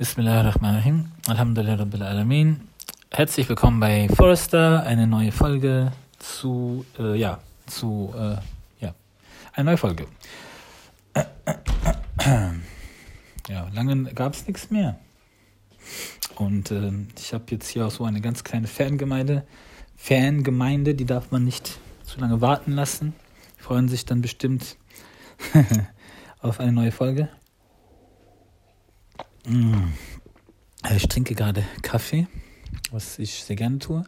Bismillahirrahmanirrahim. Alhamdulillah Rabbil Alamin. Herzlich willkommen bei Forrester, eine neue Folge zu, äh, ja, zu, äh, ja, eine neue Folge. Ja, lange gab es nichts mehr. Und äh, ich habe jetzt hier auch so eine ganz kleine Fangemeinde. Fangemeinde, die darf man nicht zu lange warten lassen. Die freuen sich dann bestimmt auf eine neue Folge. Mm. Ich trinke gerade Kaffee, was ich sehr gerne tue.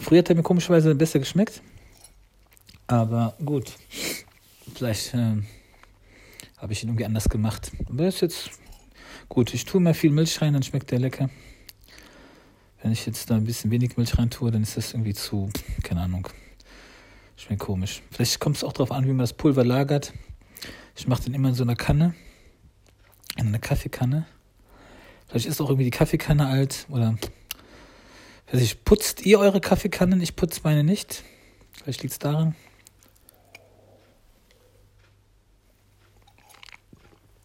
Früher hat er mir komischerweise besser geschmeckt. Aber gut, vielleicht äh, habe ich ihn irgendwie anders gemacht. Aber ist jetzt gut. Ich tue mal viel Milch rein, dann schmeckt der lecker. Wenn ich jetzt da ein bisschen wenig Milch rein tue, dann ist das irgendwie zu, keine Ahnung, schmeckt komisch. Vielleicht kommt es auch darauf an, wie man das Pulver lagert. Ich mache den immer in so einer Kanne, in einer Kaffeekanne. Vielleicht ist auch irgendwie die Kaffeekanne alt oder weiß ich, putzt ihr eure Kaffeekannen? Ich putze meine nicht. Vielleicht liegt es daran.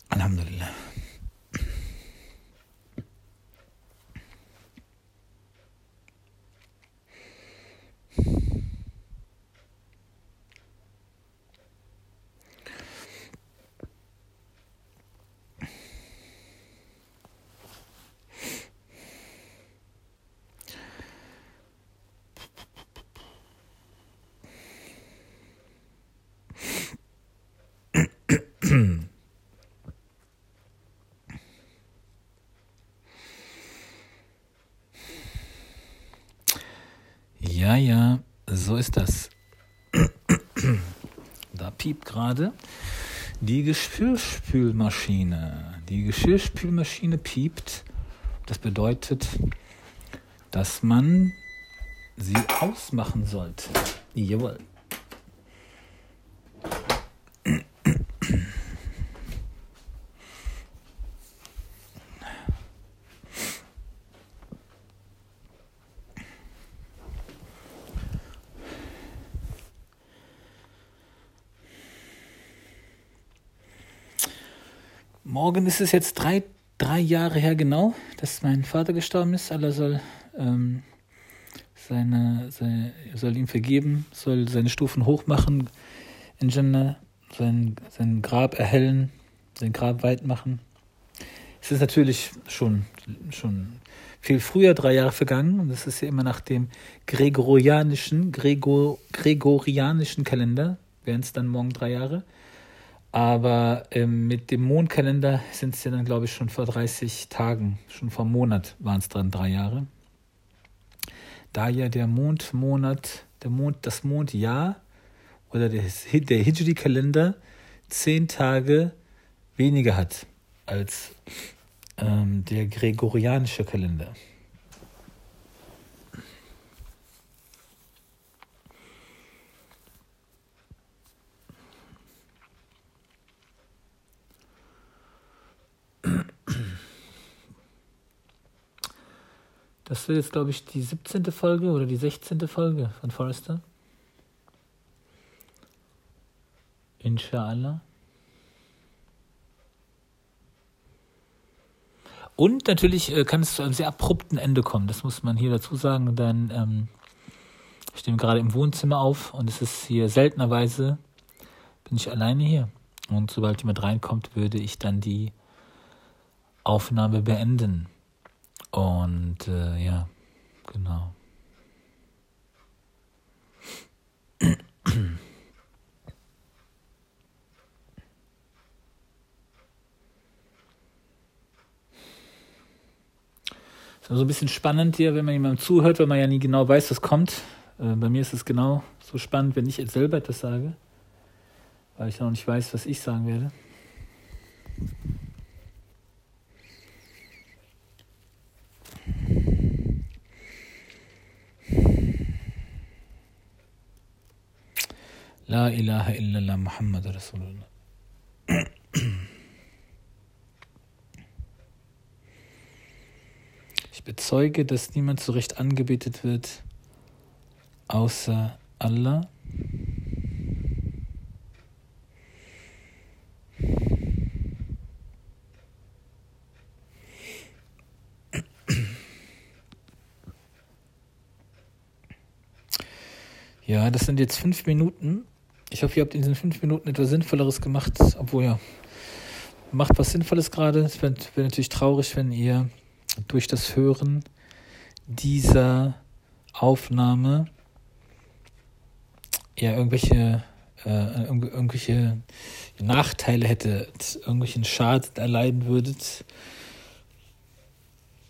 Alhamdulillah. Ja, ja, so ist das. Da piept gerade die Geschirrspülmaschine. Die Geschirrspülmaschine piept. Das bedeutet, dass man sie ausmachen sollte. Jawohl. Morgen ist es jetzt drei, drei Jahre her genau, dass mein Vater gestorben ist. Allah soll, ähm, seine, seine, soll ihm vergeben, soll seine Stufen hochmachen in Jannah, sein, sein Grab erhellen, sein Grab weit machen. Es ist natürlich schon, schon viel früher, drei Jahre vergangen. Und das ist ja immer nach dem gregorianischen, Gregor, gregorianischen Kalender, wären es dann morgen drei Jahre. Aber ähm, mit dem Mondkalender sind es ja dann, glaube ich, schon vor 30 Tagen, schon vor einem Monat waren es dann drei Jahre. Da ja der Mondmonat, der Mond, das Mondjahr oder der, der Hijri-Kalender zehn Tage weniger hat als ähm, der gregorianische Kalender. Das wird jetzt, glaube ich, die 17. Folge oder die 16. Folge von Forrester. Inshallah. Und natürlich äh, kann es zu einem sehr abrupten Ende kommen. Das muss man hier dazu sagen. Dann ähm, ich stehe gerade im Wohnzimmer auf und es ist hier seltenerweise bin ich alleine hier. Und sobald jemand reinkommt, würde ich dann die Aufnahme beenden. Und äh, ja, genau. So ein bisschen spannend hier, wenn man jemandem zuhört, weil man ja nie genau weiß, was kommt. Äh, bei mir ist es genau so spannend, wenn ich jetzt selber etwas sage, weil ich noch nicht weiß, was ich sagen werde. La ilaha illallah Muhammad Rasulullah. Ich bezeuge, dass niemand zu Recht angebetet wird, außer Allah. Ja, das sind jetzt fünf Minuten. Ich hoffe, ihr habt in diesen fünf Minuten etwas Sinnvolleres gemacht, obwohl ja, macht was Sinnvolles gerade. Es wäre wär natürlich traurig, wenn ihr durch das Hören dieser Aufnahme ja irgendwelche äh, irgendwelche Nachteile hättet, irgendwelchen Schaden erleiden würdet,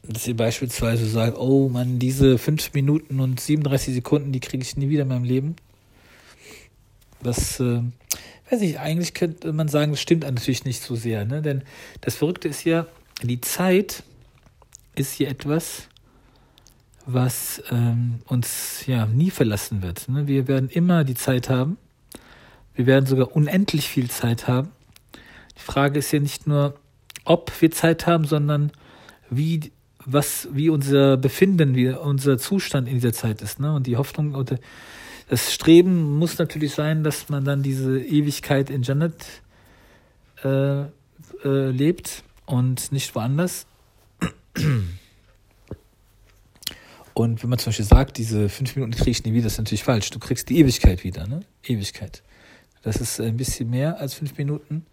dass ihr beispielsweise sagt, oh Mann, diese 5 Minuten und 37 Sekunden, die kriege ich nie wieder in meinem Leben. Das, äh, weiß ich, eigentlich könnte man sagen, das stimmt natürlich nicht so sehr, ne? Denn das Verrückte ist ja, die Zeit ist hier etwas, was ähm, uns ja nie verlassen wird. Ne? Wir werden immer die Zeit haben. Wir werden sogar unendlich viel Zeit haben. Die Frage ist ja nicht nur, ob wir Zeit haben, sondern wie was, wie unser Befinden, wie unser Zustand in dieser Zeit ist. Ne? Und die Hoffnung oder das Streben muss natürlich sein, dass man dann diese Ewigkeit in Jannat äh, äh, lebt und nicht woanders. Und wenn man zum Beispiel sagt, diese fünf Minuten kriege ich nie wieder, das ist natürlich falsch. Du kriegst die Ewigkeit wieder, ne? Ewigkeit. Das ist ein bisschen mehr als fünf Minuten.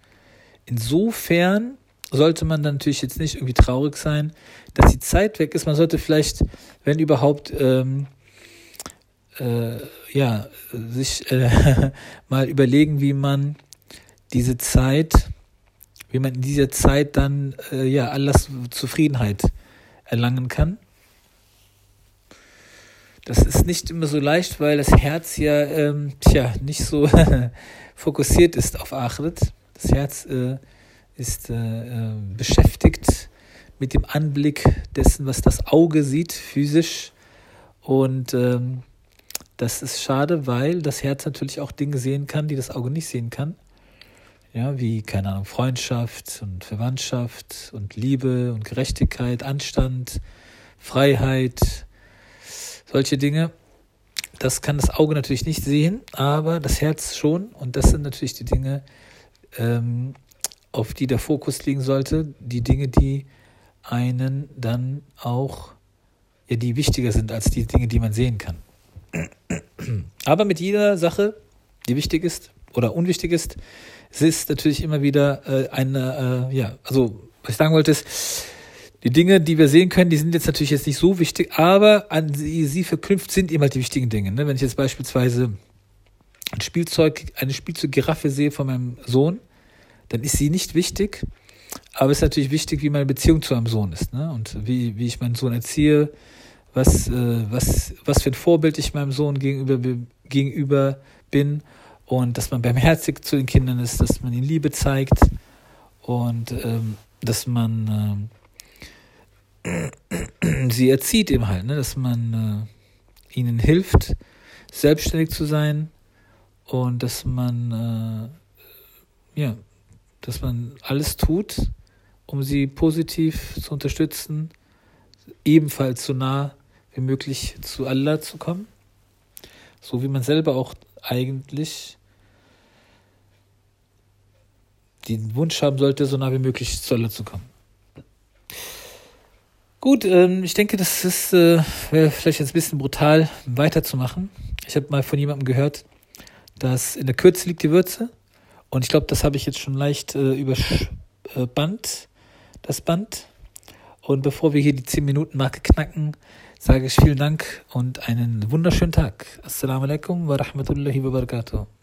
Insofern sollte man dann natürlich jetzt nicht irgendwie traurig sein, dass die Zeit weg ist. Man sollte vielleicht, wenn überhaupt, ähm, äh, ja, sich äh, mal überlegen, wie man diese Zeit, wie man in dieser Zeit dann äh, ja Allahs Zufriedenheit erlangen kann. Das ist nicht immer so leicht, weil das Herz ja ähm, tja, nicht so fokussiert ist auf Achret. Das Herz äh, ist äh, äh, beschäftigt mit dem Anblick dessen, was das Auge sieht, physisch. Und ähm, das ist schade, weil das Herz natürlich auch Dinge sehen kann, die das Auge nicht sehen kann. Ja, wie, keine Ahnung, Freundschaft und Verwandtschaft und Liebe und Gerechtigkeit, Anstand, Freiheit, solche Dinge. Das kann das Auge natürlich nicht sehen, aber das Herz schon. Und das sind natürlich die Dinge, ähm, auf die der Fokus liegen sollte, die Dinge, die einen dann auch, ja, die wichtiger sind als die Dinge, die man sehen kann. Aber mit jeder Sache, die wichtig ist oder unwichtig ist, es ist natürlich immer wieder äh, eine, äh, ja, also was ich sagen wollte ist, die Dinge, die wir sehen können, die sind jetzt natürlich jetzt nicht so wichtig, aber an sie, sie verknüpft sind immer die wichtigen Dinge. Ne? Wenn ich jetzt beispielsweise ein Spielzeug, eine Spielzeuggiraffe sehe von meinem Sohn, dann ist sie nicht wichtig, aber es ist natürlich wichtig, wie meine Beziehung zu meinem Sohn ist, ne? Und wie, wie ich meinen Sohn erziehe, was, äh, was, was für ein Vorbild ich meinem Sohn gegenüber, gegenüber bin. Und dass man barmherzig zu den Kindern ist, dass man ihnen Liebe zeigt. Und ähm, dass man äh, sie erzieht eben halt, ne? dass man äh, ihnen hilft, selbstständig zu sein. Und dass man äh, ja dass man alles tut, um sie positiv zu unterstützen, ebenfalls so nah wie möglich zu Allah zu kommen, so wie man selber auch eigentlich den Wunsch haben sollte, so nah wie möglich zu Allah zu kommen. Gut, ähm, ich denke, das ist äh, wäre vielleicht jetzt ein bisschen brutal weiterzumachen. Ich habe mal von jemandem gehört, dass in der Kürze liegt die Würze. Und ich glaube, das habe ich jetzt schon leicht äh, überspannt, das Band. Und bevor wir hier die 10-Minuten-Marke knacken, sage ich vielen Dank und einen wunderschönen Tag. Assalamu alaikum wa rahmatullahi wa barakatuh.